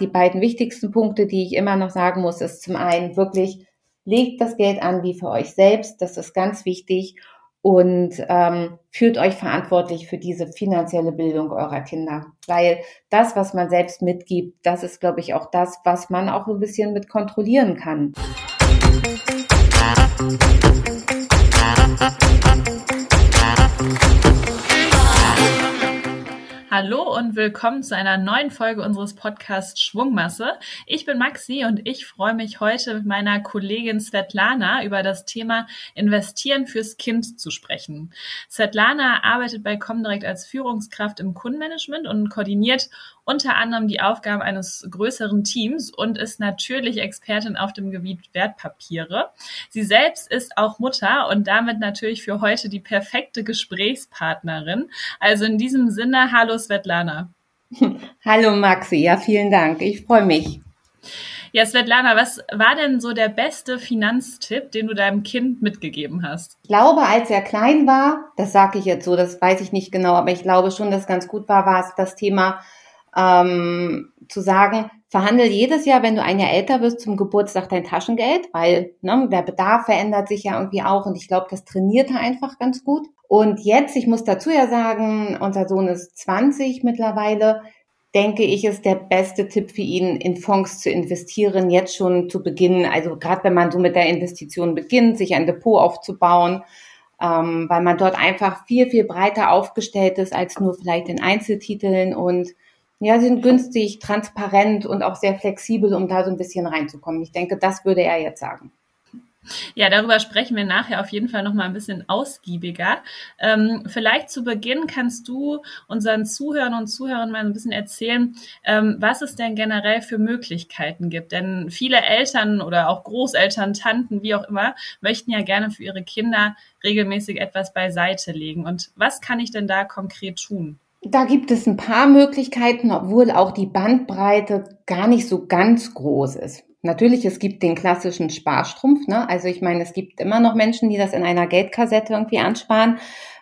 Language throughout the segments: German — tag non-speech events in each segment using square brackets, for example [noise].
Die beiden wichtigsten Punkte, die ich immer noch sagen muss, ist zum einen wirklich, legt das Geld an wie für euch selbst, das ist ganz wichtig und ähm, fühlt euch verantwortlich für diese finanzielle Bildung eurer Kinder. Weil das, was man selbst mitgibt, das ist, glaube ich, auch das, was man auch ein bisschen mit kontrollieren kann. Hallo und willkommen zu einer neuen Folge unseres Podcasts Schwungmasse. Ich bin Maxi und ich freue mich heute mit meiner Kollegin Svetlana über das Thema Investieren fürs Kind zu sprechen. Svetlana arbeitet bei Comdirect als Führungskraft im Kundenmanagement und koordiniert unter anderem die Aufgaben eines größeren Teams und ist natürlich Expertin auf dem Gebiet Wertpapiere. Sie selbst ist auch Mutter und damit natürlich für heute die perfekte Gesprächspartnerin. Also in diesem Sinne, hallo Svetlana. [laughs] Hallo Maxi, ja, vielen Dank. Ich freue mich. Ja, Svetlana, was war denn so der beste Finanztipp, den du deinem Kind mitgegeben hast? Ich glaube, als er klein war, das sage ich jetzt so, das weiß ich nicht genau, aber ich glaube schon, dass ganz gut war, war es das Thema ähm, zu sagen, verhandel jedes Jahr, wenn du ein Jahr älter wirst, zum Geburtstag dein Taschengeld, weil ne, der Bedarf verändert sich ja irgendwie auch und ich glaube, das trainiert er einfach ganz gut. Und jetzt, ich muss dazu ja sagen, unser Sohn ist 20 mittlerweile, denke ich, ist der beste Tipp für ihn, in Fonds zu investieren, jetzt schon zu beginnen. Also gerade wenn man so mit der Investition beginnt, sich ein Depot aufzubauen, ähm, weil man dort einfach viel, viel breiter aufgestellt ist als nur vielleicht in Einzeltiteln und ja, sind günstig, transparent und auch sehr flexibel, um da so ein bisschen reinzukommen. Ich denke, das würde er jetzt sagen. Ja, darüber sprechen wir nachher auf jeden Fall noch mal ein bisschen ausgiebiger. Ähm, vielleicht zu Beginn kannst du unseren Zuhörern und Zuhörern mal ein bisschen erzählen, ähm, was es denn generell für Möglichkeiten gibt. Denn viele Eltern oder auch Großeltern, Tanten, wie auch immer, möchten ja gerne für ihre Kinder regelmäßig etwas beiseite legen. Und was kann ich denn da konkret tun? Da gibt es ein paar Möglichkeiten, obwohl auch die Bandbreite gar nicht so ganz groß ist. Natürlich, es gibt den klassischen Sparstrumpf. Ne? Also ich meine, es gibt immer noch Menschen, die das in einer Geldkassette irgendwie ansparen.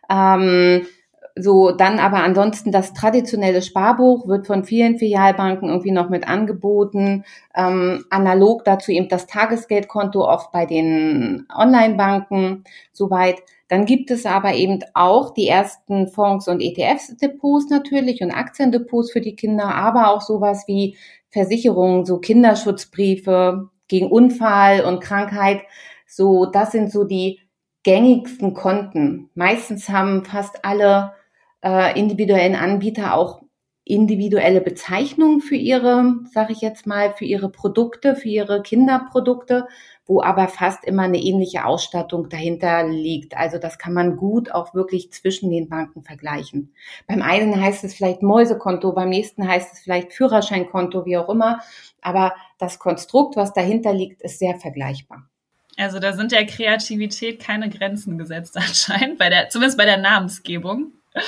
Ähm, so, dann aber ansonsten das traditionelle Sparbuch wird von vielen Filialbanken irgendwie noch mit angeboten. Ähm, analog dazu eben das Tagesgeldkonto oft bei den Online-Banken soweit. Dann gibt es aber eben auch die ersten Fonds und ETFs-Depots natürlich und Aktiendepots für die Kinder, aber auch sowas wie Versicherungen, so Kinderschutzbriefe gegen Unfall und Krankheit. So, das sind so die gängigsten Konten. Meistens haben fast alle äh, individuellen Anbieter auch individuelle Bezeichnungen für ihre, sage ich jetzt mal, für ihre Produkte, für ihre Kinderprodukte, wo aber fast immer eine ähnliche Ausstattung dahinter liegt. Also das kann man gut auch wirklich zwischen den Banken vergleichen. Beim einen heißt es vielleicht Mäusekonto, beim nächsten heißt es vielleicht Führerscheinkonto, wie auch immer. Aber das Konstrukt, was dahinter liegt, ist sehr vergleichbar. Also da sind der Kreativität keine Grenzen gesetzt [laughs] anscheinend, bei der, zumindest bei der Namensgebung. [laughs]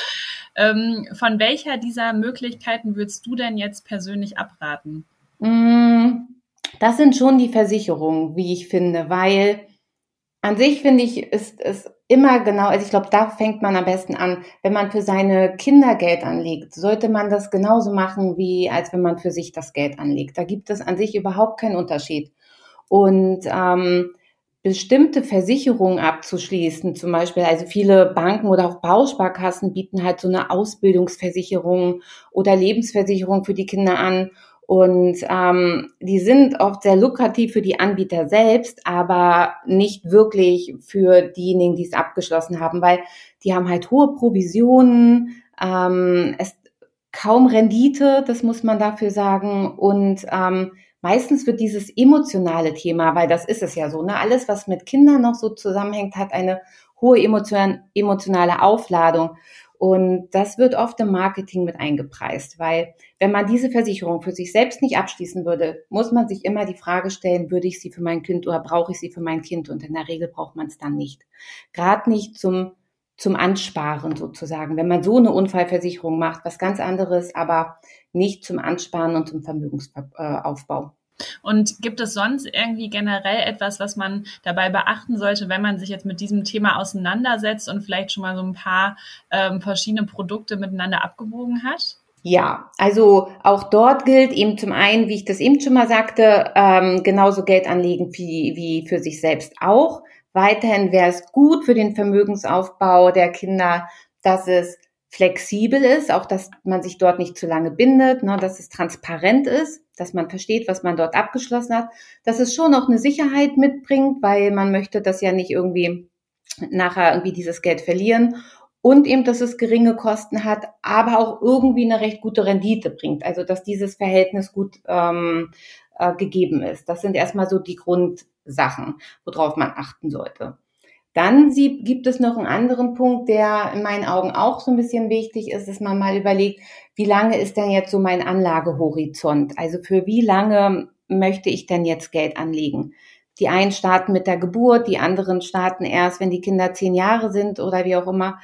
Ähm, von welcher dieser Möglichkeiten würdest du denn jetzt persönlich abraten? Mm, das sind schon die Versicherungen, wie ich finde, weil an sich finde ich, ist es immer genau, also ich glaube, da fängt man am besten an. Wenn man für seine Kinder Geld anlegt, sollte man das genauso machen, wie als wenn man für sich das Geld anlegt. Da gibt es an sich überhaupt keinen Unterschied. Und ähm, bestimmte Versicherungen abzuschließen, zum Beispiel, also viele Banken oder auch Bausparkassen bieten halt so eine Ausbildungsversicherung oder Lebensversicherung für die Kinder an. Und ähm, die sind oft sehr lukrativ für die Anbieter selbst, aber nicht wirklich für diejenigen, die es abgeschlossen haben, weil die haben halt hohe Provisionen, ähm, es kaum Rendite, das muss man dafür sagen, und ähm, meistens wird dieses emotionale Thema, weil das ist es ja so, ne, alles, was mit Kindern noch so zusammenhängt, hat eine hohe emotion emotionale Aufladung. Und das wird oft im Marketing mit eingepreist, weil wenn man diese Versicherung für sich selbst nicht abschließen würde, muss man sich immer die Frage stellen, würde ich sie für mein Kind oder brauche ich sie für mein Kind? Und in der Regel braucht man es dann nicht. Gerade nicht zum, zum Ansparen sozusagen. Wenn man so eine Unfallversicherung macht, was ganz anderes, aber nicht zum Ansparen und zum Vermögensaufbau. Und gibt es sonst irgendwie generell etwas, was man dabei beachten sollte, wenn man sich jetzt mit diesem Thema auseinandersetzt und vielleicht schon mal so ein paar ähm, verschiedene Produkte miteinander abgewogen hat? Ja, also auch dort gilt eben zum einen, wie ich das eben schon mal sagte, ähm, genauso Geld anlegen wie, wie für sich selbst auch. Weiterhin wäre es gut für den Vermögensaufbau der Kinder, dass es flexibel ist, auch dass man sich dort nicht zu lange bindet, ne, dass es transparent ist, dass man versteht, was man dort abgeschlossen hat, dass es schon noch eine Sicherheit mitbringt, weil man möchte das ja nicht irgendwie nachher irgendwie dieses Geld verlieren und eben, dass es geringe Kosten hat, aber auch irgendwie eine recht gute Rendite bringt. Also dass dieses Verhältnis gut ähm, äh, gegeben ist. Das sind erstmal so die Grundsachen, worauf man achten sollte. Dann sie, gibt es noch einen anderen Punkt, der in meinen Augen auch so ein bisschen wichtig ist, dass man mal überlegt, wie lange ist denn jetzt so mein Anlagehorizont? Also für wie lange möchte ich denn jetzt Geld anlegen? Die einen starten mit der Geburt, die anderen starten erst, wenn die Kinder zehn Jahre sind oder wie auch immer.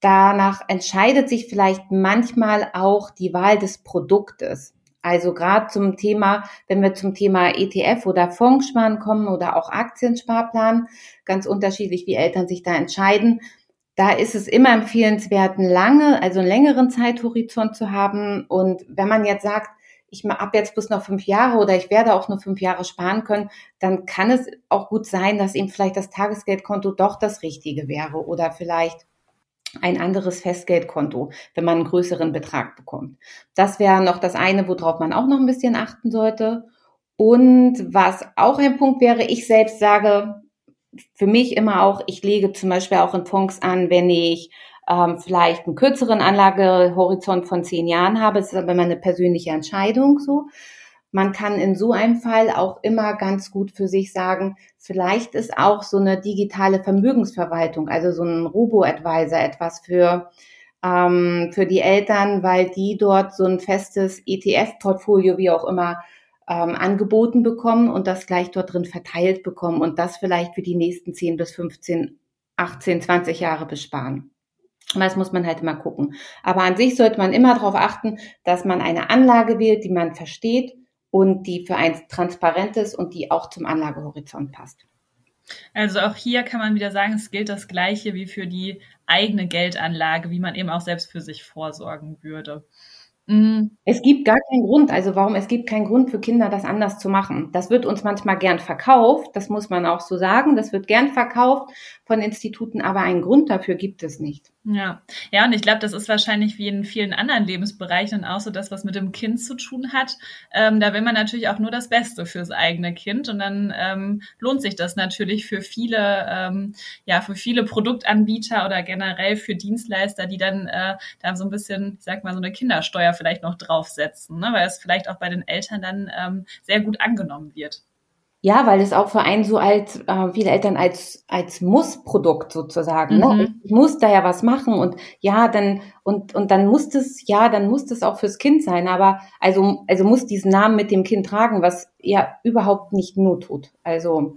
Danach entscheidet sich vielleicht manchmal auch die Wahl des Produktes. Also gerade zum Thema, wenn wir zum Thema ETF oder Fondssparen kommen oder auch Aktiensparplan, ganz unterschiedlich, wie Eltern sich da entscheiden. Da ist es immer empfehlenswert, einen lange, also einen längeren Zeithorizont zu haben. Und wenn man jetzt sagt, ich habe jetzt bis noch fünf Jahre oder ich werde auch nur fünf Jahre sparen können, dann kann es auch gut sein, dass eben vielleicht das Tagesgeldkonto doch das Richtige wäre oder vielleicht ein anderes Festgeldkonto, wenn man einen größeren Betrag bekommt. Das wäre noch das eine, worauf man auch noch ein bisschen achten sollte. Und was auch ein Punkt wäre, ich selbst sage für mich immer auch, ich lege zum Beispiel auch in Fonds an, wenn ich ähm, vielleicht einen kürzeren Anlagehorizont von zehn Jahren habe. Es ist aber immer eine persönliche Entscheidung so. Man kann in so einem Fall auch immer ganz gut für sich sagen, vielleicht ist auch so eine digitale Vermögensverwaltung, also so ein Robo-Advisor etwas für, ähm, für die Eltern, weil die dort so ein festes ETF-Portfolio, wie auch immer, ähm, angeboten bekommen und das gleich dort drin verteilt bekommen und das vielleicht für die nächsten 10 bis 15, 18, 20 Jahre besparen. Das muss man halt immer gucken. Aber an sich sollte man immer darauf achten, dass man eine Anlage wählt, die man versteht und die für ein transparentes und die auch zum Anlagehorizont passt. Also auch hier kann man wieder sagen, es gilt das Gleiche wie für die eigene Geldanlage, wie man eben auch selbst für sich vorsorgen würde. Mhm. Es gibt gar keinen Grund, also warum es gibt keinen Grund für Kinder, das anders zu machen. Das wird uns manchmal gern verkauft, das muss man auch so sagen. Das wird gern verkauft von Instituten, aber einen Grund dafür gibt es nicht. Ja, ja, und ich glaube, das ist wahrscheinlich wie in vielen anderen Lebensbereichen auch so das, was mit dem Kind zu tun hat. Ähm, da will man natürlich auch nur das Beste fürs eigene Kind und dann ähm, lohnt sich das natürlich für viele, ähm, ja, für viele Produktanbieter oder generell für Dienstleister, die dann äh, da so ein bisschen, ich sag mal, so eine Kindersteuer vielleicht noch draufsetzen, ne? weil es vielleicht auch bei den Eltern dann ähm, sehr gut angenommen wird. Ja, weil es auch für einen so als äh, viele Eltern als als Muss-Produkt sozusagen. Ne? Mhm. Ne? Ich muss da ja was machen und ja, dann und und dann muss das ja, dann muss das auch fürs Kind sein. Aber also also muss diesen Namen mit dem Kind tragen, was ja überhaupt nicht not tut. Also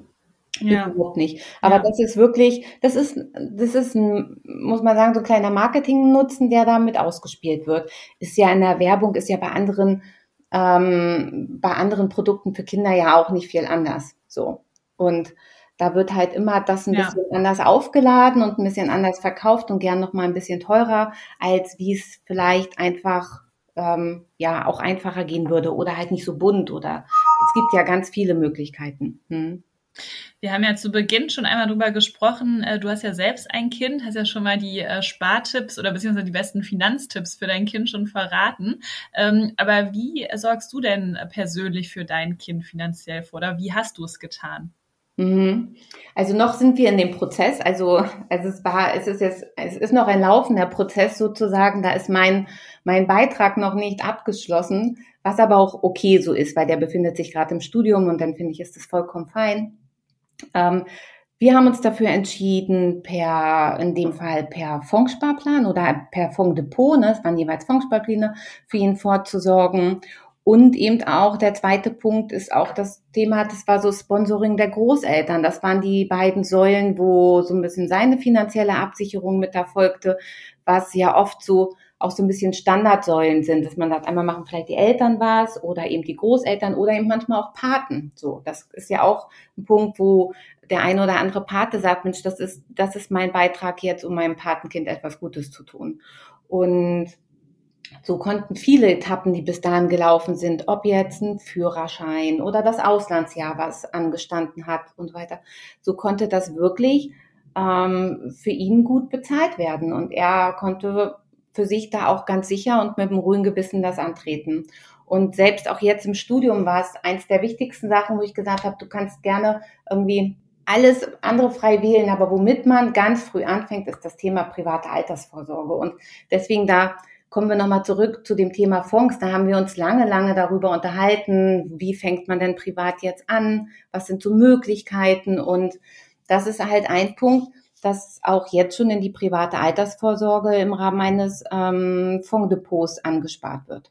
ja. überhaupt nicht. Aber ja. das ist wirklich, das ist das ist ein, muss man sagen, so ein kleiner Marketing-Nutzen, der damit ausgespielt wird. Ist ja in der Werbung, ist ja bei anderen ähm, bei anderen Produkten für Kinder ja auch nicht viel anders. So. Und da wird halt immer das ein ja. bisschen anders aufgeladen und ein bisschen anders verkauft und gern noch mal ein bisschen teurer, als wie es vielleicht einfach ähm, ja auch einfacher gehen würde oder halt nicht so bunt oder es gibt ja ganz viele Möglichkeiten. Hm. Wir haben ja zu Beginn schon einmal drüber gesprochen. Äh, du hast ja selbst ein Kind, hast ja schon mal die äh, Spartipps oder beziehungsweise die besten Finanztipps für dein Kind schon verraten. Ähm, aber wie sorgst du denn persönlich für dein Kind finanziell vor oder wie hast du es getan? Mhm. Also noch sind wir in dem Prozess. Also, also es war, es ist jetzt, es ist noch ein laufender Prozess sozusagen. Da ist mein, mein Beitrag noch nicht abgeschlossen, was aber auch okay so ist, weil der befindet sich gerade im Studium und dann finde ich, ist das vollkommen fein. Ähm, wir haben uns dafür entschieden, per, in dem Fall per Fondssparplan oder per Fonddepot, ne, es waren jeweils Fondssparpläne, für ihn vorzusorgen. Und eben auch der zweite Punkt ist auch das Thema, das war so Sponsoring der Großeltern. Das waren die beiden Säulen, wo so ein bisschen seine finanzielle Absicherung mit erfolgte, was ja oft so auch so ein bisschen Standardsäulen sind, dass man sagt, einmal machen vielleicht die Eltern was oder eben die Großeltern oder eben manchmal auch Paten. So, das ist ja auch ein Punkt, wo der eine oder andere Pate sagt, Mensch, das ist, das ist mein Beitrag jetzt, um meinem Patenkind etwas Gutes zu tun. Und so konnten viele Etappen, die bis dahin gelaufen sind, ob jetzt ein Führerschein oder das Auslandsjahr, was angestanden hat und so weiter, so konnte das wirklich ähm, für ihn gut bezahlt werden. Und er konnte für sich da auch ganz sicher und mit einem ruhigen Gewissen das antreten. Und selbst auch jetzt im Studium war es eins der wichtigsten Sachen, wo ich gesagt habe, du kannst gerne irgendwie alles andere frei wählen, aber womit man ganz früh anfängt, ist das Thema private Altersvorsorge. Und deswegen da kommen wir nochmal zurück zu dem Thema Fonds. Da haben wir uns lange, lange darüber unterhalten, wie fängt man denn privat jetzt an, was sind so Möglichkeiten. Und das ist halt ein Punkt, dass auch jetzt schon in die private Altersvorsorge im Rahmen eines ähm, Fondsdepots angespart wird.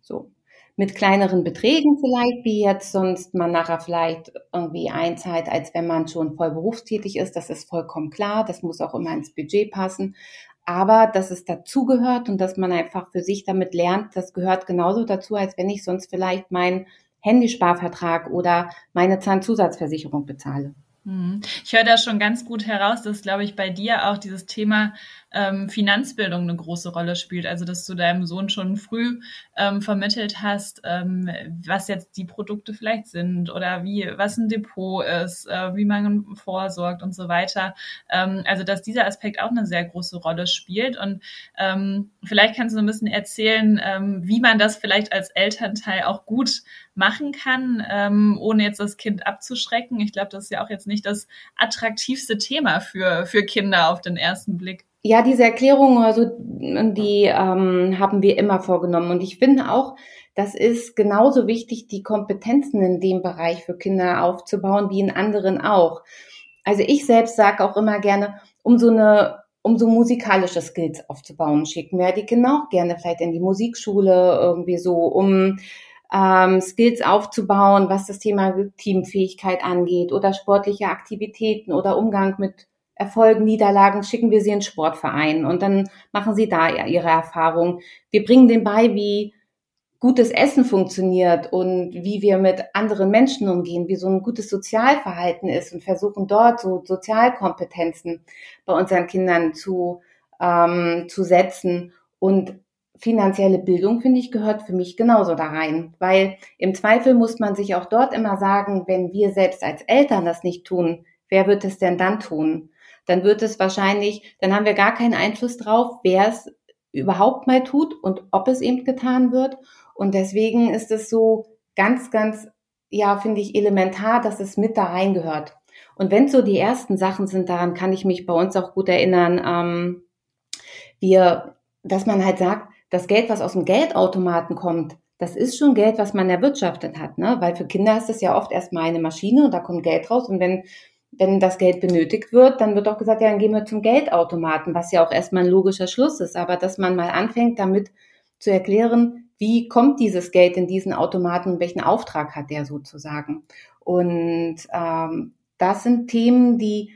So. Mit kleineren Beträgen vielleicht, wie jetzt sonst man nachher vielleicht irgendwie einzahlt, als wenn man schon voll berufstätig ist. Das ist vollkommen klar. Das muss auch immer ins Budget passen aber dass es dazugehört und dass man einfach für sich damit lernt, das gehört genauso dazu, als wenn ich sonst vielleicht meinen Handysparvertrag oder meine Zahnzusatzversicherung bezahle. Mhm. Ich höre da schon ganz gut heraus, dass, glaube ich, bei dir auch dieses Thema ähm, Finanzbildung eine große Rolle spielt. Also, dass du deinem Sohn schon früh ähm, vermittelt hast, ähm, was jetzt die Produkte vielleicht sind oder wie, was ein Depot ist, äh, wie man vorsorgt und so weiter. Ähm, also, dass dieser Aspekt auch eine sehr große Rolle spielt. Und ähm, vielleicht kannst du ein bisschen erzählen, ähm, wie man das vielleicht als Elternteil auch gut machen kann, ohne jetzt das Kind abzuschrecken. Ich glaube, das ist ja auch jetzt nicht das attraktivste Thema für, für Kinder auf den ersten Blick. Ja, diese Erklärung, also die ähm, haben wir immer vorgenommen. Und ich finde auch, das ist genauso wichtig, die Kompetenzen in dem Bereich für Kinder aufzubauen, wie in anderen auch. Also ich selbst sage auch immer gerne, um so eine um so musikalische Skills aufzubauen, schicken wir die Kinder auch gerne vielleicht in die Musikschule irgendwie so, um ähm, Skills aufzubauen, was das Thema Teamfähigkeit angeht oder sportliche Aktivitäten oder Umgang mit Erfolgen, Niederlagen, schicken wir sie in Sportverein und dann machen sie da ihre Erfahrungen. Wir bringen denen bei, wie gutes Essen funktioniert und wie wir mit anderen Menschen umgehen, wie so ein gutes Sozialverhalten ist und versuchen dort so Sozialkompetenzen bei unseren Kindern zu, ähm, zu setzen. Und finanzielle Bildung, finde ich, gehört für mich genauso da rein, weil im Zweifel muss man sich auch dort immer sagen, wenn wir selbst als Eltern das nicht tun, wer wird es denn dann tun? Dann wird es wahrscheinlich, dann haben wir gar keinen Einfluss drauf, wer es überhaupt mal tut und ob es eben getan wird. Und deswegen ist es so ganz, ganz, ja, finde ich elementar, dass es mit da reingehört. Und wenn so die ersten Sachen sind, daran kann ich mich bei uns auch gut erinnern, ähm, wir, dass man halt sagt, das Geld, was aus dem Geldautomaten kommt, das ist schon Geld, was man erwirtschaftet hat, ne? Weil für Kinder ist es ja oft erstmal eine Maschine und da kommt Geld raus und wenn wenn das Geld benötigt wird, dann wird auch gesagt, ja, dann gehen wir zum Geldautomaten, was ja auch erstmal ein logischer Schluss ist. Aber dass man mal anfängt, damit zu erklären, wie kommt dieses Geld in diesen Automaten und welchen Auftrag hat der sozusagen. Und ähm, das sind Themen, die,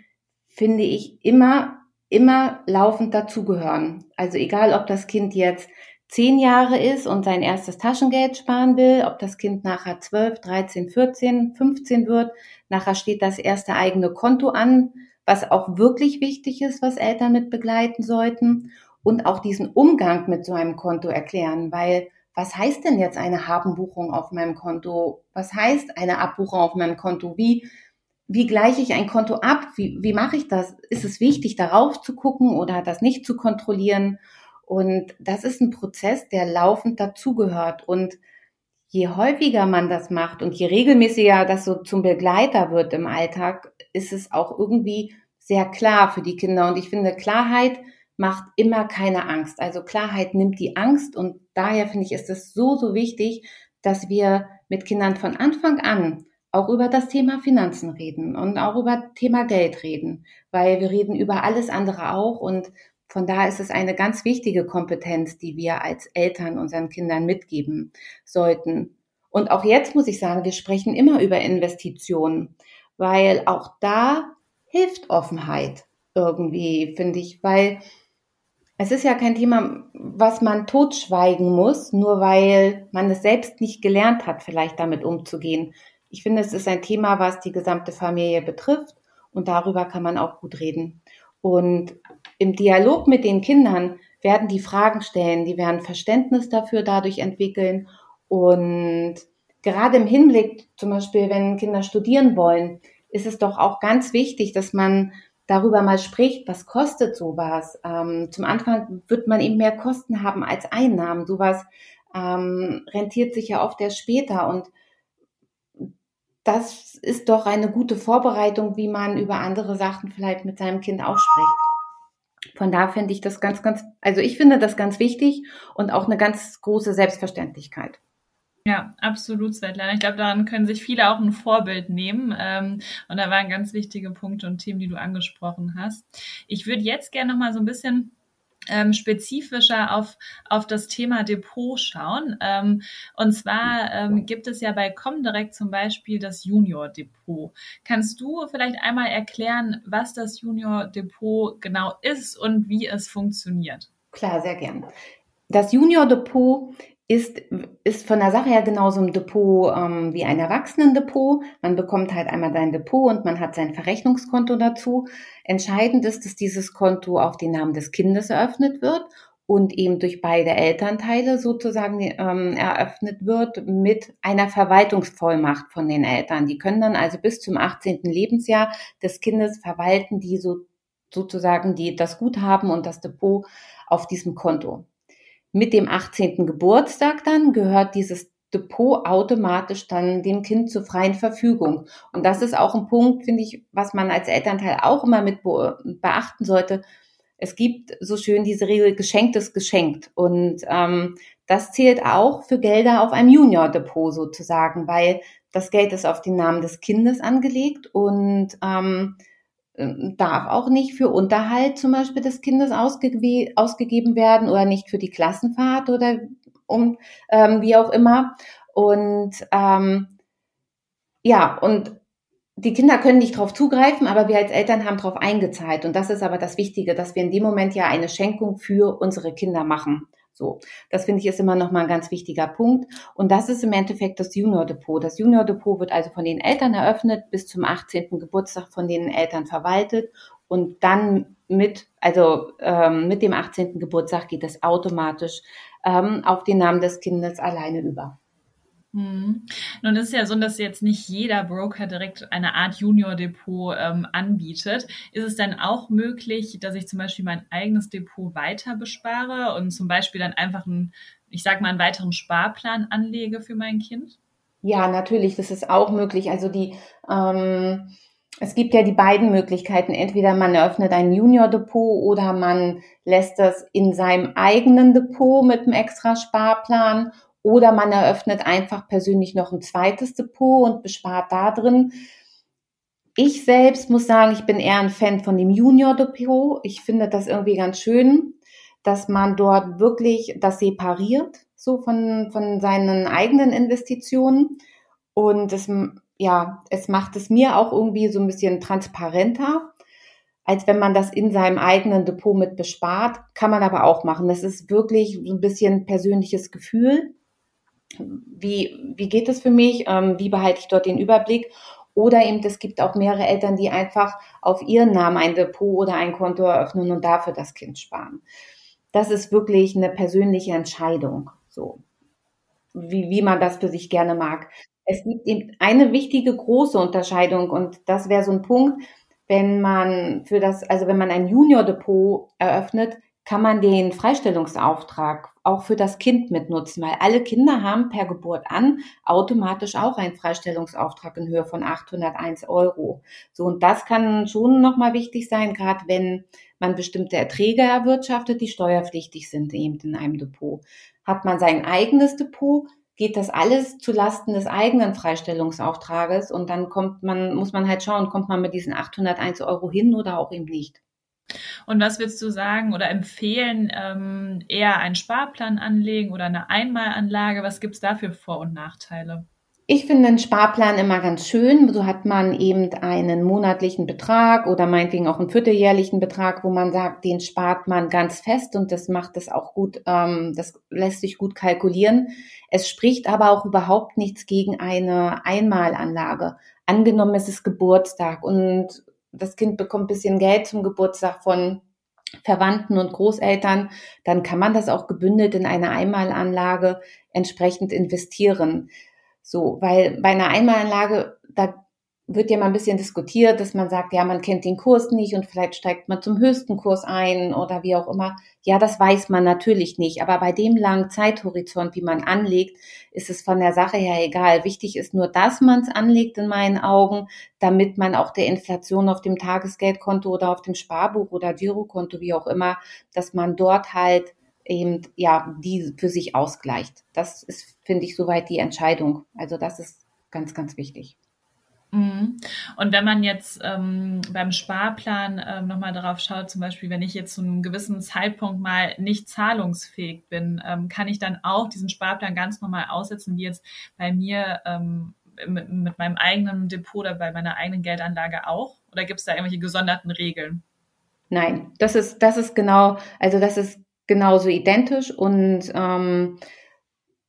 finde ich, immer, immer laufend dazugehören. Also egal, ob das Kind jetzt zehn Jahre ist und sein erstes Taschengeld sparen will, ob das Kind nachher 12, 13, 14, 15 wird, nachher steht das erste eigene Konto an, was auch wirklich wichtig ist, was Eltern mit begleiten sollten und auch diesen Umgang mit so einem Konto erklären, weil was heißt denn jetzt eine Habenbuchung auf meinem Konto? Was heißt eine Abbuchung auf meinem Konto? Wie, wie gleiche ich ein Konto ab? Wie, wie mache ich das? Ist es wichtig, darauf zu gucken oder das nicht zu kontrollieren? Und das ist ein Prozess, der laufend dazugehört. Und je häufiger man das macht und je regelmäßiger das so zum Begleiter wird im Alltag, ist es auch irgendwie sehr klar für die Kinder. Und ich finde, Klarheit macht immer keine Angst. Also Klarheit nimmt die Angst und daher finde ich, ist es so, so wichtig, dass wir mit Kindern von Anfang an auch über das Thema Finanzen reden und auch über Thema Geld reden, weil wir reden über alles andere auch und von daher ist es eine ganz wichtige Kompetenz, die wir als Eltern unseren Kindern mitgeben sollten. Und auch jetzt muss ich sagen, wir sprechen immer über Investitionen, weil auch da hilft Offenheit irgendwie, finde ich, weil es ist ja kein Thema, was man totschweigen muss, nur weil man es selbst nicht gelernt hat, vielleicht damit umzugehen. Ich finde, es ist ein Thema, was die gesamte Familie betrifft und darüber kann man auch gut reden. Und im Dialog mit den Kindern werden die Fragen stellen, die werden Verständnis dafür dadurch entwickeln. Und gerade im Hinblick, zum Beispiel, wenn Kinder studieren wollen, ist es doch auch ganz wichtig, dass man darüber mal spricht, was kostet sowas. Ähm, zum Anfang wird man eben mehr Kosten haben als Einnahmen. Sowas ähm, rentiert sich ja oft erst später und das ist doch eine gute Vorbereitung, wie man über andere Sachen vielleicht mit seinem Kind auch spricht. Von da finde ich das ganz, ganz, also ich finde das ganz wichtig und auch eine ganz große Selbstverständlichkeit. Ja, absolut, Svetlana. Ich glaube, daran können sich viele auch ein Vorbild nehmen. Ähm, und da waren ganz wichtige Punkte und Themen, die du angesprochen hast. Ich würde jetzt gerne noch mal so ein bisschen ähm, spezifischer auf, auf das Thema Depot schauen. Ähm, und zwar ähm, gibt es ja bei Comdirect zum Beispiel das Junior Depot. Kannst du vielleicht einmal erklären, was das Junior Depot genau ist und wie es funktioniert? Klar, sehr gern. Das Junior Depot ist, ist von der Sache her genauso ein Depot ähm, wie ein Erwachsenendepot. Man bekommt halt einmal sein Depot und man hat sein Verrechnungskonto dazu. Entscheidend ist, dass dieses Konto auf den Namen des Kindes eröffnet wird und eben durch beide Elternteile sozusagen ähm, eröffnet wird mit einer Verwaltungsvollmacht von den Eltern. Die können dann also bis zum 18. Lebensjahr des Kindes verwalten, die so, sozusagen die das Guthaben und das Depot auf diesem Konto mit dem 18. Geburtstag dann gehört dieses Depot automatisch dann dem Kind zur freien Verfügung. Und das ist auch ein Punkt, finde ich, was man als Elternteil auch immer mit beachten sollte. Es gibt so schön diese Regel, geschenktes geschenkt. Und ähm, das zählt auch für Gelder auf einem Junior-Depot sozusagen, weil das Geld ist auf den Namen des Kindes angelegt und ähm, darf auch nicht für Unterhalt zum Beispiel des Kindes ausge ausgegeben werden oder nicht für die Klassenfahrt oder um ähm, wie auch immer. Und ähm, ja, und die Kinder können nicht darauf zugreifen, aber wir als Eltern haben darauf eingezahlt. Und das ist aber das Wichtige, dass wir in dem Moment ja eine Schenkung für unsere Kinder machen. So, das finde ich ist immer noch mal ein ganz wichtiger Punkt. Und das ist im Endeffekt das Junior Depot. Das Junior Depot wird also von den Eltern eröffnet, bis zum 18. Geburtstag von den Eltern verwaltet und dann mit, also ähm, mit dem 18. Geburtstag geht es automatisch ähm, auf den Namen des Kindes alleine über. Hm. Nun ist es ja so, dass jetzt nicht jeder Broker direkt eine Art Junior-Depot ähm, anbietet. Ist es dann auch möglich, dass ich zum Beispiel mein eigenes Depot weiter bespare und zum Beispiel dann einfach einen, ich sag mal, einen weiteren Sparplan anlege für mein Kind? Ja, natürlich, das ist auch möglich. Also die ähm, es gibt ja die beiden Möglichkeiten. Entweder man eröffnet ein Junior-Depot oder man lässt das in seinem eigenen Depot mit einem extra Sparplan oder man eröffnet einfach persönlich noch ein zweites Depot und bespart da drin. Ich selbst muss sagen, ich bin eher ein Fan von dem Junior Depot. Ich finde das irgendwie ganz schön, dass man dort wirklich das separiert, so von, von seinen eigenen Investitionen. Und es, ja, es macht es mir auch irgendwie so ein bisschen transparenter, als wenn man das in seinem eigenen Depot mit bespart. Kann man aber auch machen. Das ist wirklich so ein bisschen persönliches Gefühl wie, wie geht es für mich, ähm, wie behalte ich dort den Überblick. Oder eben, es gibt auch mehrere Eltern, die einfach auf ihren Namen ein Depot oder ein Konto eröffnen und dafür das Kind sparen. Das ist wirklich eine persönliche Entscheidung, so wie, wie man das für sich gerne mag. Es gibt eben eine wichtige große Unterscheidung und das wäre so ein Punkt, wenn man für das, also wenn man ein Junior Depot eröffnet, kann man den Freistellungsauftrag auch für das Kind mitnutzen, weil alle Kinder haben per Geburt an automatisch auch einen Freistellungsauftrag in Höhe von 801 Euro. So, und das kann schon nochmal wichtig sein, gerade wenn man bestimmte Erträge erwirtschaftet, die steuerpflichtig sind eben in einem Depot. Hat man sein eigenes Depot, geht das alles zu Lasten des eigenen Freistellungsauftrages und dann kommt man, muss man halt schauen, kommt man mit diesen 801 Euro hin oder auch eben nicht. Und was würdest du sagen oder empfehlen, ähm, eher einen Sparplan anlegen oder eine Einmalanlage? Was gibt es da für Vor- und Nachteile? Ich finde einen Sparplan immer ganz schön. So hat man eben einen monatlichen Betrag oder meinetwegen auch einen vierteljährlichen Betrag, wo man sagt, den spart man ganz fest und das macht es auch gut, ähm, das lässt sich gut kalkulieren. Es spricht aber auch überhaupt nichts gegen eine Einmalanlage. Angenommen, es ist Geburtstag und das Kind bekommt ein bisschen Geld zum Geburtstag von Verwandten und Großeltern, dann kann man das auch gebündelt in eine Einmalanlage entsprechend investieren. So, weil bei einer Einmalanlage, da wird ja mal ein bisschen diskutiert, dass man sagt, ja, man kennt den Kurs nicht und vielleicht steigt man zum höchsten Kurs ein oder wie auch immer. Ja, das weiß man natürlich nicht. Aber bei dem langen Zeithorizont, wie man anlegt, ist es von der Sache her egal. Wichtig ist nur, dass man es anlegt in meinen Augen, damit man auch der Inflation auf dem Tagesgeldkonto oder auf dem Sparbuch oder Girokonto, wie auch immer, dass man dort halt eben, ja, die für sich ausgleicht. Das ist, finde ich, soweit die Entscheidung. Also das ist ganz, ganz wichtig. Mhm. Und wenn man jetzt ähm, beim Sparplan ähm, nochmal darauf schaut, zum Beispiel, wenn ich jetzt zu einem gewissen Zeitpunkt mal nicht zahlungsfähig bin, ähm, kann ich dann auch diesen Sparplan ganz normal aussetzen, wie jetzt bei mir ähm, mit, mit meinem eigenen Depot oder bei meiner eigenen Geldanlage auch? Oder gibt es da irgendwelche gesonderten Regeln? Nein, das ist, das ist genau, also das ist genauso identisch und ähm,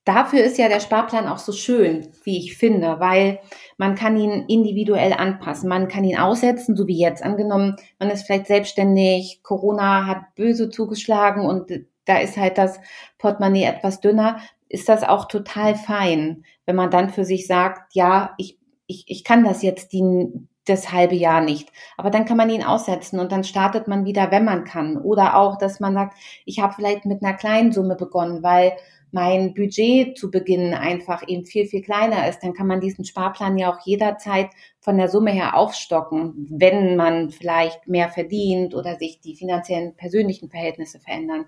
dafür ist ja der Sparplan auch so schön, wie ich finde, weil man kann ihn individuell anpassen. Man kann ihn aussetzen, so wie jetzt. Angenommen, man ist vielleicht selbstständig, Corona hat böse zugeschlagen und da ist halt das Portemonnaie etwas dünner, ist das auch total fein, wenn man dann für sich sagt, ja, ich, ich, ich kann das jetzt die, das halbe Jahr nicht. Aber dann kann man ihn aussetzen und dann startet man wieder, wenn man kann. Oder auch, dass man sagt, ich habe vielleicht mit einer kleinen Summe begonnen, weil mein Budget zu Beginn einfach eben viel, viel kleiner ist, dann kann man diesen Sparplan ja auch jederzeit von der Summe her aufstocken, wenn man vielleicht mehr verdient oder sich die finanziellen persönlichen Verhältnisse verändern.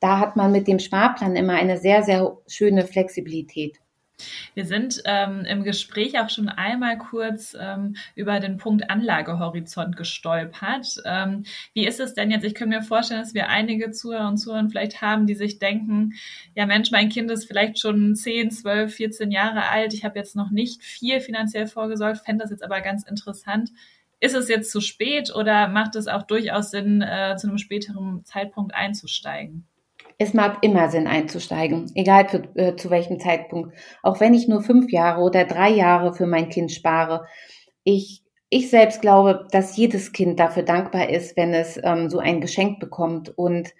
Da hat man mit dem Sparplan immer eine sehr, sehr schöne Flexibilität. Wir sind ähm, im Gespräch auch schon einmal kurz ähm, über den Punkt Anlagehorizont gestolpert. Ähm, wie ist es denn jetzt? Ich kann mir vorstellen, dass wir einige Zuhörer und Zuhörer vielleicht haben, die sich denken, ja Mensch, mein Kind ist vielleicht schon 10, 12, 14 Jahre alt. Ich habe jetzt noch nicht viel finanziell vorgesorgt, fände das jetzt aber ganz interessant. Ist es jetzt zu spät oder macht es auch durchaus Sinn, äh, zu einem späteren Zeitpunkt einzusteigen? Es macht immer Sinn einzusteigen, egal für, äh, zu welchem Zeitpunkt. Auch wenn ich nur fünf Jahre oder drei Jahre für mein Kind spare. Ich, ich selbst glaube, dass jedes Kind dafür dankbar ist, wenn es ähm, so ein Geschenk bekommt. Und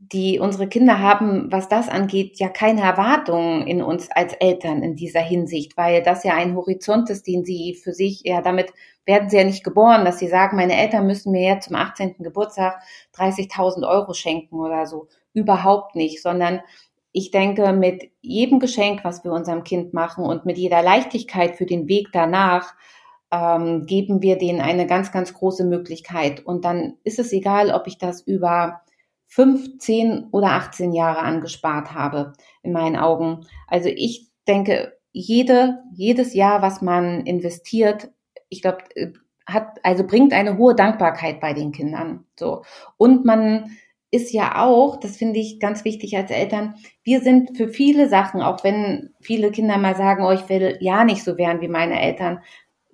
die, unsere Kinder haben, was das angeht, ja keine Erwartungen in uns als Eltern in dieser Hinsicht, weil das ja ein Horizont ist, den sie für sich, ja, damit werden sie ja nicht geboren, dass sie sagen, meine Eltern müssen mir ja zum 18. Geburtstag 30.000 Euro schenken oder so überhaupt nicht, sondern ich denke, mit jedem Geschenk, was wir unserem Kind machen und mit jeder Leichtigkeit für den Weg danach, ähm, geben wir denen eine ganz, ganz große Möglichkeit. Und dann ist es egal, ob ich das über fünf, zehn oder 18 Jahre angespart habe, in meinen Augen. Also ich denke, jede, jedes Jahr, was man investiert, ich glaube, äh, hat, also bringt eine hohe Dankbarkeit bei den Kindern. So. Und man, ist ja auch, das finde ich ganz wichtig als Eltern, wir sind für viele Sachen, auch wenn viele Kinder mal sagen, oh, ich will ja nicht so werden wie meine Eltern,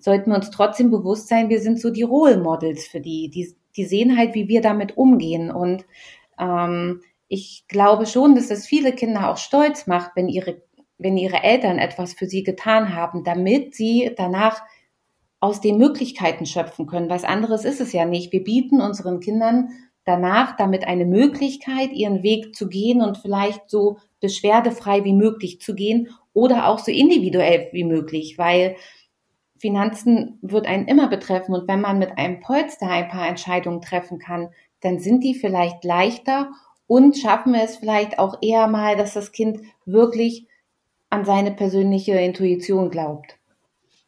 sollten wir uns trotzdem bewusst sein, wir sind so die Role Models für die. Die, die sehen halt, wie wir damit umgehen. Und ähm, ich glaube schon, dass es viele Kinder auch stolz macht, wenn ihre, wenn ihre Eltern etwas für sie getan haben, damit sie danach aus den Möglichkeiten schöpfen können. Was anderes ist es ja nicht. Wir bieten unseren Kindern danach damit eine Möglichkeit, ihren Weg zu gehen und vielleicht so beschwerdefrei wie möglich zu gehen oder auch so individuell wie möglich, weil Finanzen wird einen immer betreffen und wenn man mit einem Polster ein paar Entscheidungen treffen kann, dann sind die vielleicht leichter und schaffen es vielleicht auch eher mal, dass das Kind wirklich an seine persönliche Intuition glaubt.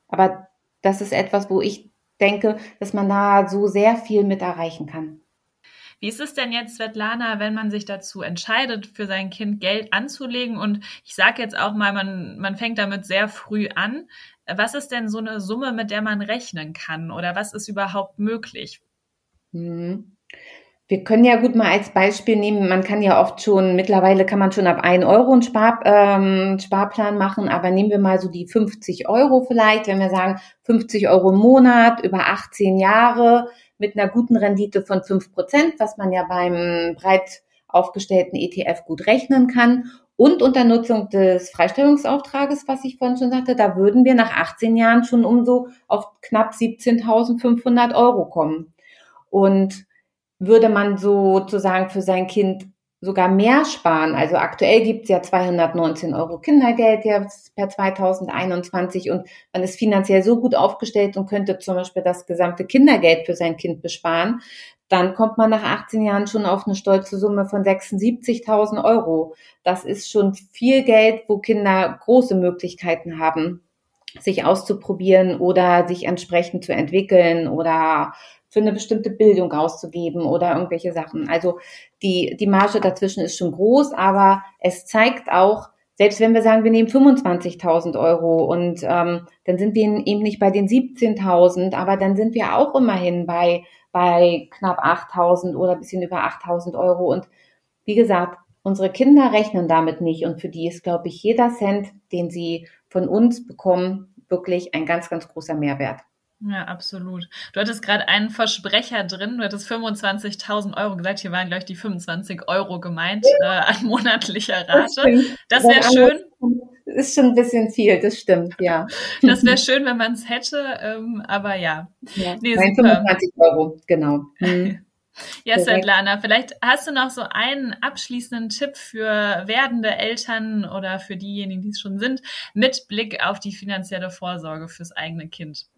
Aber das ist etwas, wo ich denke, dass man da so sehr viel mit erreichen kann. Wie ist es denn jetzt, Svetlana, wenn man sich dazu entscheidet, für sein Kind Geld anzulegen? Und ich sage jetzt auch mal, man, man fängt damit sehr früh an. Was ist denn so eine Summe, mit der man rechnen kann? Oder was ist überhaupt möglich? Mhm. Wir können ja gut mal als Beispiel nehmen, man kann ja oft schon, mittlerweile kann man schon ab 1 Euro einen Spar, ähm, Sparplan machen, aber nehmen wir mal so die 50 Euro vielleicht, wenn wir sagen 50 Euro im Monat über 18 Jahre, mit einer guten Rendite von fünf Prozent, was man ja beim breit aufgestellten ETF gut rechnen kann. Und unter Nutzung des Freistellungsauftrages, was ich vorhin schon sagte, da würden wir nach 18 Jahren schon um so auf knapp 17.500 Euro kommen. Und würde man sozusagen für sein Kind sogar mehr sparen. Also aktuell gibt es ja 219 Euro Kindergeld jetzt per 2021 und man ist finanziell so gut aufgestellt und könnte zum Beispiel das gesamte Kindergeld für sein Kind besparen. Dann kommt man nach 18 Jahren schon auf eine stolze Summe von 76.000 Euro. Das ist schon viel Geld, wo Kinder große Möglichkeiten haben, sich auszuprobieren oder sich entsprechend zu entwickeln oder für eine bestimmte Bildung auszugeben oder irgendwelche Sachen. Also die, die Marge dazwischen ist schon groß, aber es zeigt auch, selbst wenn wir sagen, wir nehmen 25.000 Euro und ähm, dann sind wir eben nicht bei den 17.000, aber dann sind wir auch immerhin bei, bei knapp 8.000 oder ein bisschen über 8.000 Euro. Und wie gesagt, unsere Kinder rechnen damit nicht und für die ist, glaube ich, jeder Cent, den sie von uns bekommen, wirklich ein ganz, ganz großer Mehrwert. Ja, absolut. Du hattest gerade einen Versprecher drin. Du hattest 25.000 Euro gesagt. Hier waren, glaube ich, die 25 Euro gemeint äh, an monatlicher Rate. Das, wäre schön. Ist schon ein bisschen viel, das stimmt, ja. [laughs] Das wäre schön, wenn man es hätte, ähm, aber ja. ja nee, 25 Euro, genau. Mhm. [laughs] Ja, Svetlana, vielleicht hast du noch so einen abschließenden Tipp für werdende Eltern oder für diejenigen, die es schon sind, mit Blick auf die finanzielle Vorsorge fürs eigene Kind.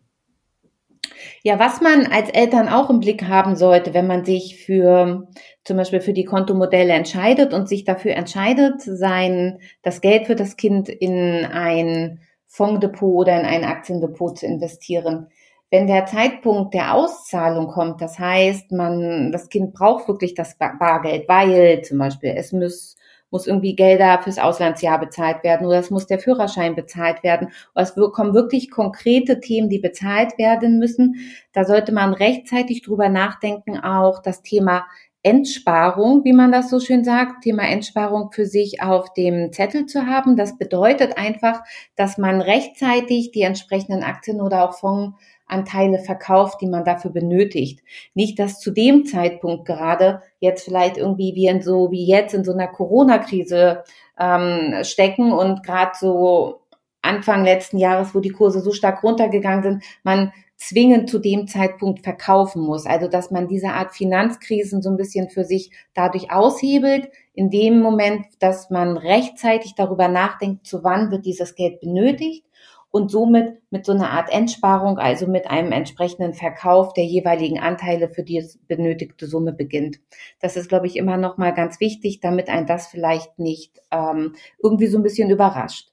Ja, was man als Eltern auch im Blick haben sollte, wenn man sich für zum Beispiel für die Kontomodelle entscheidet und sich dafür entscheidet, sein das Geld für das Kind in ein Fondsdepot oder in ein Aktiendepot zu investieren. Wenn der Zeitpunkt der Auszahlung kommt, das heißt, man, das Kind braucht wirklich das Bargeld, weil zum Beispiel es muss muss irgendwie Gelder fürs Auslandsjahr bezahlt werden oder es muss der Führerschein bezahlt werden. Oder es kommen wirklich konkrete Themen, die bezahlt werden müssen. Da sollte man rechtzeitig drüber nachdenken, auch das Thema Entsparung, wie man das so schön sagt, Thema Entsparung für sich auf dem Zettel zu haben. Das bedeutet einfach, dass man rechtzeitig die entsprechenden Aktien oder auch Fonds Anteile verkauft, die man dafür benötigt. Nicht, dass zu dem Zeitpunkt gerade jetzt vielleicht irgendwie wir in so wie jetzt in so einer Corona-Krise ähm, stecken und gerade so Anfang letzten Jahres, wo die Kurse so stark runtergegangen sind, man zwingend zu dem Zeitpunkt verkaufen muss. Also dass man diese Art Finanzkrisen so ein bisschen für sich dadurch aushebelt, in dem Moment, dass man rechtzeitig darüber nachdenkt, zu wann wird dieses Geld benötigt und somit mit so einer Art Entsparung, also mit einem entsprechenden Verkauf der jeweiligen Anteile für die benötigte Summe beginnt. Das ist, glaube ich, immer noch mal ganz wichtig, damit ein das vielleicht nicht ähm, irgendwie so ein bisschen überrascht.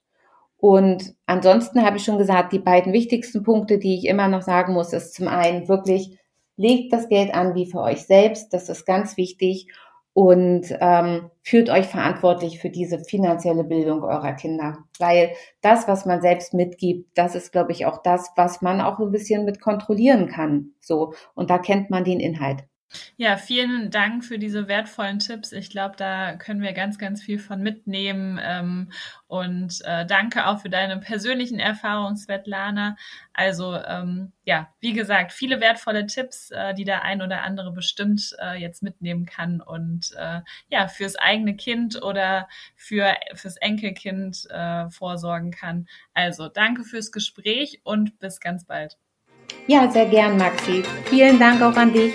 Und ansonsten habe ich schon gesagt, die beiden wichtigsten Punkte, die ich immer noch sagen muss, ist zum einen wirklich, legt das Geld an wie für euch selbst. Das ist ganz wichtig und ähm, fühlt euch verantwortlich für diese finanzielle Bildung eurer Kinder. Weil das, was man selbst mitgibt, das ist, glaube ich, auch das, was man auch ein bisschen mit kontrollieren kann. So. Und da kennt man den Inhalt. Ja, vielen Dank für diese wertvollen Tipps. Ich glaube, da können wir ganz, ganz viel von mitnehmen. Ähm, und äh, danke auch für deine persönlichen Erfahrungen, Svetlana. Also ähm, ja, wie gesagt, viele wertvolle Tipps, äh, die der ein oder andere bestimmt äh, jetzt mitnehmen kann und äh, ja, fürs eigene Kind oder für fürs Enkelkind äh, vorsorgen kann. Also danke fürs Gespräch und bis ganz bald. Ja, sehr gern, Maxi. Vielen Dank auch an dich.